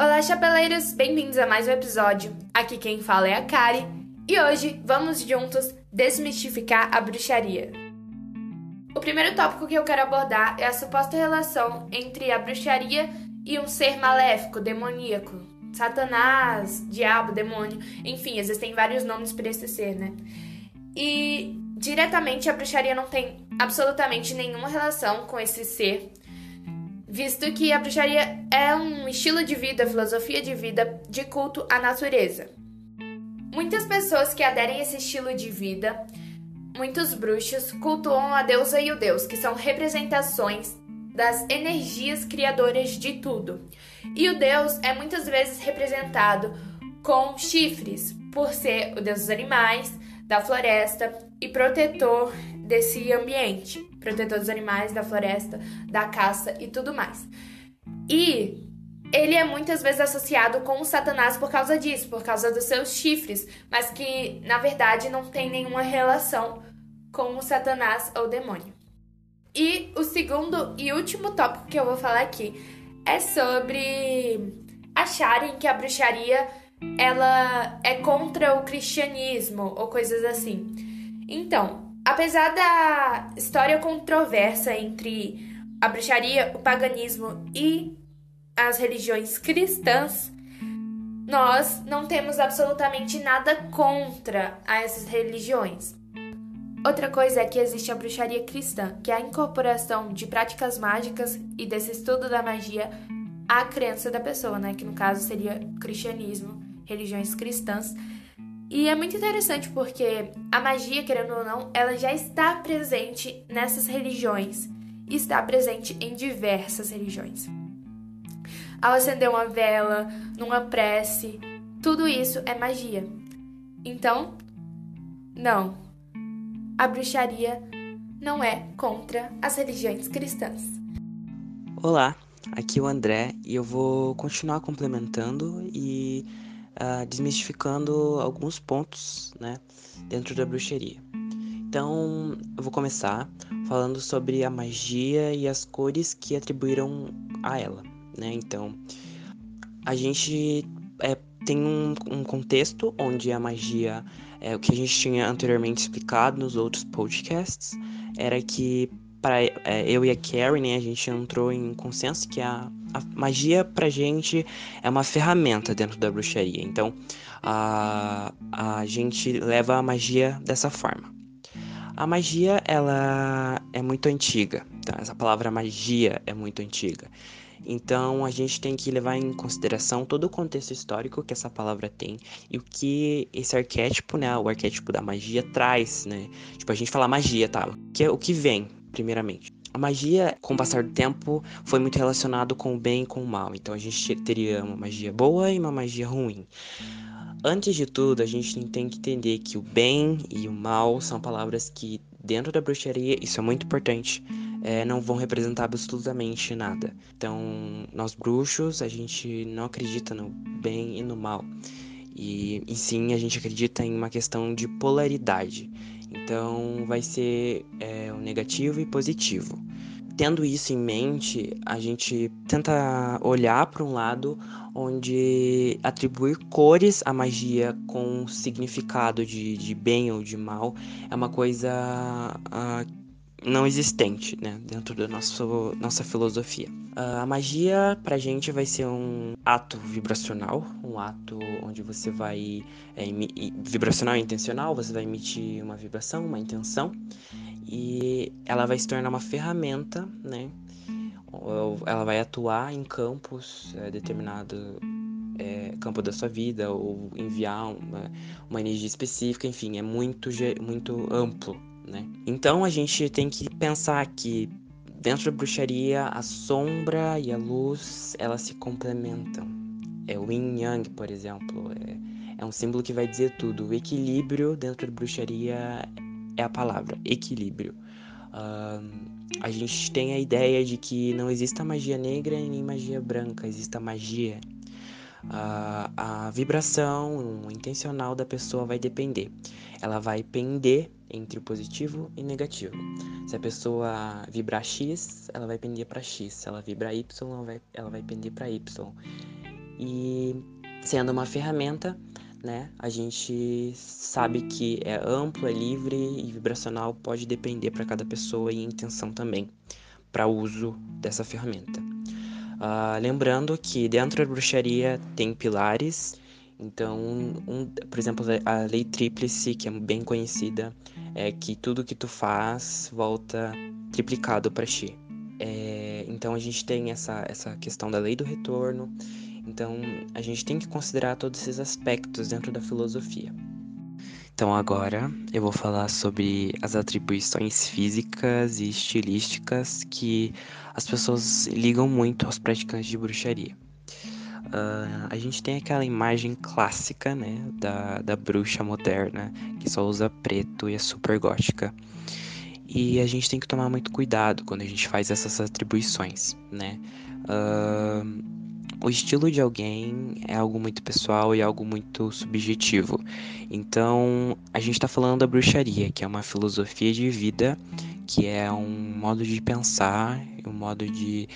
Olá, chapeleiros! Bem-vindos a mais um episódio. Aqui quem fala é a Kari e hoje vamos juntos desmistificar a bruxaria. O primeiro tópico que eu quero abordar é a suposta relação entre a bruxaria e um ser maléfico, demoníaco. Satanás, diabo, demônio, enfim, existem vários nomes para esse ser, né? E diretamente a bruxaria não tem absolutamente nenhuma relação com esse ser, visto que a bruxaria é um estilo de vida, filosofia de vida de culto à natureza. Muitas pessoas que aderem a esse estilo de vida, muitos bruxos, cultuam a deusa e o deus, que são representações das energias criadoras de tudo. E o deus é muitas vezes representado com chifres, por ser o deus dos animais, da floresta e protetor desse ambiente, protetor dos animais, da floresta, da caça e tudo mais. E ele é muitas vezes associado com o Satanás por causa disso, por causa dos seus chifres, mas que na verdade não tem nenhuma relação com o Satanás ou demônio. E o segundo e último tópico que eu vou falar aqui é sobre acharem que a bruxaria ela é contra o cristianismo ou coisas assim. Então, apesar da história controversa entre a bruxaria, o paganismo e as religiões cristãs, nós não temos absolutamente nada contra essas religiões. Outra coisa é que existe a bruxaria cristã, que é a incorporação de práticas mágicas e desse estudo da magia à crença da pessoa, né? Que no caso seria cristianismo religiões cristãs. E é muito interessante porque a magia, querendo ou não, ela já está presente nessas religiões. Está presente em diversas religiões. Ao acender uma vela, numa prece, tudo isso é magia. Então, não. A bruxaria não é contra as religiões cristãs. Olá, aqui é o André e eu vou continuar complementando e uh, desmistificando alguns pontos né, dentro da bruxaria. Então, eu vou começar falando sobre a magia e as cores que atribuíram a ela. Né? Então, a gente é, tem um, um, contexto onde a magia, é, o que a gente tinha anteriormente explicado nos outros podcasts, era que para é, eu e a Carrie, né, a gente entrou em consenso que a, a magia pra gente é uma ferramenta dentro da bruxaria. Então, a, a gente leva a magia dessa forma. A magia, ela é muito antiga, tá? Essa palavra magia é muito antiga. Então, a gente tem que levar em consideração todo o contexto histórico que essa palavra tem e o que esse arquétipo, né, o arquétipo da magia traz, né? Tipo, a gente fala magia, tá? Que é o que vem, primeiramente. A magia, com o passar do tempo, foi muito relacionado com o bem e com o mal. Então a gente teria uma magia boa e uma magia ruim. Antes de tudo, a gente tem que entender que o bem e o mal são palavras que, dentro da bruxaria, isso é muito importante, é, não vão representar absolutamente nada. Então, nós bruxos, a gente não acredita no bem e no mal. E, e sim, a gente acredita em uma questão de polaridade. Então vai ser é, o negativo e positivo. Tendo isso em mente, a gente tenta olhar para um lado onde atribuir cores à magia com significado de, de bem ou de mal é uma coisa uh, não existente, né, dentro da nossa, nossa filosofia. Uh, a magia pra gente vai ser um ato vibracional, um ato onde você vai é, vibracional e intencional, você vai emitir uma vibração, uma intenção, e ela vai se tornar uma ferramenta, né? Ela vai atuar em campos é, determinado é, campo da sua vida ou enviar uma, uma energia específica, enfim, é muito, muito amplo né? Então a gente tem que pensar que dentro da bruxaria a sombra e a luz elas se complementam. É o yin yang, por exemplo, é, é um símbolo que vai dizer tudo. O equilíbrio dentro da bruxaria é a palavra equilíbrio. Uh, a gente tem a ideia de que não exista magia negra nem magia branca, exista magia. Uh, a vibração intencional da pessoa vai depender. Ela vai pender entre o positivo e negativo. Se a pessoa vibrar X, ela vai pender para X. Se ela vibrar Y, ela vai, ela vai pender para Y. E sendo uma ferramenta, né, a gente sabe que é amplo, é livre e vibracional, pode depender para cada pessoa e intenção também para uso dessa ferramenta. Uh, lembrando que dentro da bruxaria tem pilares, então, um, por exemplo, a lei tríplice, que é bem conhecida, é que tudo que tu faz volta triplicado para ti. É, então, a gente tem essa, essa questão da lei do retorno. Então, a gente tem que considerar todos esses aspectos dentro da filosofia. Então, agora eu vou falar sobre as atribuições físicas e estilísticas que as pessoas ligam muito aos praticantes de bruxaria. Uh, a gente tem aquela imagem clássica, né, da, da bruxa moderna, que só usa preto e é super gótica. E a gente tem que tomar muito cuidado quando a gente faz essas atribuições, né? Uh, o estilo de alguém é algo muito pessoal e algo muito subjetivo. Então, a gente está falando da bruxaria, que é uma filosofia de vida, que é um modo de pensar, um modo de.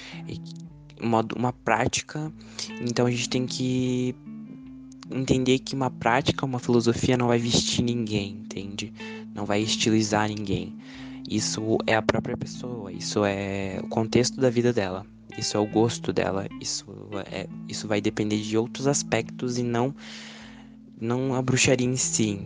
Um modo, uma prática. Então, a gente tem que entender que uma prática, uma filosofia não vai vestir ninguém, entende? Não vai estilizar ninguém. Isso é a própria pessoa, isso é o contexto da vida dela isso é o gosto dela, isso, é, isso vai depender de outros aspectos e não, não a bruxaria em si.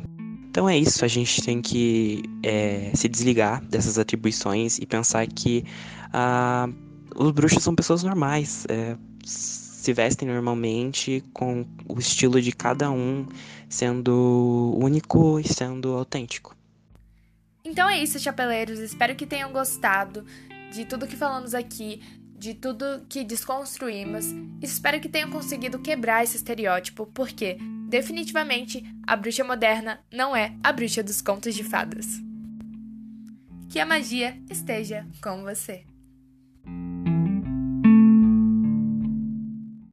Então é isso, a gente tem que é, se desligar dessas atribuições e pensar que ah, os bruxos são pessoas normais, é, se vestem normalmente com o estilo de cada um sendo único e sendo autêntico. Então é isso, chapeleiros. Espero que tenham gostado de tudo que falamos aqui de tudo que desconstruímos espero que tenham conseguido quebrar esse estereótipo, porque, definitivamente, a bruxa moderna não é a bruxa dos contos de fadas. Que a magia esteja com você.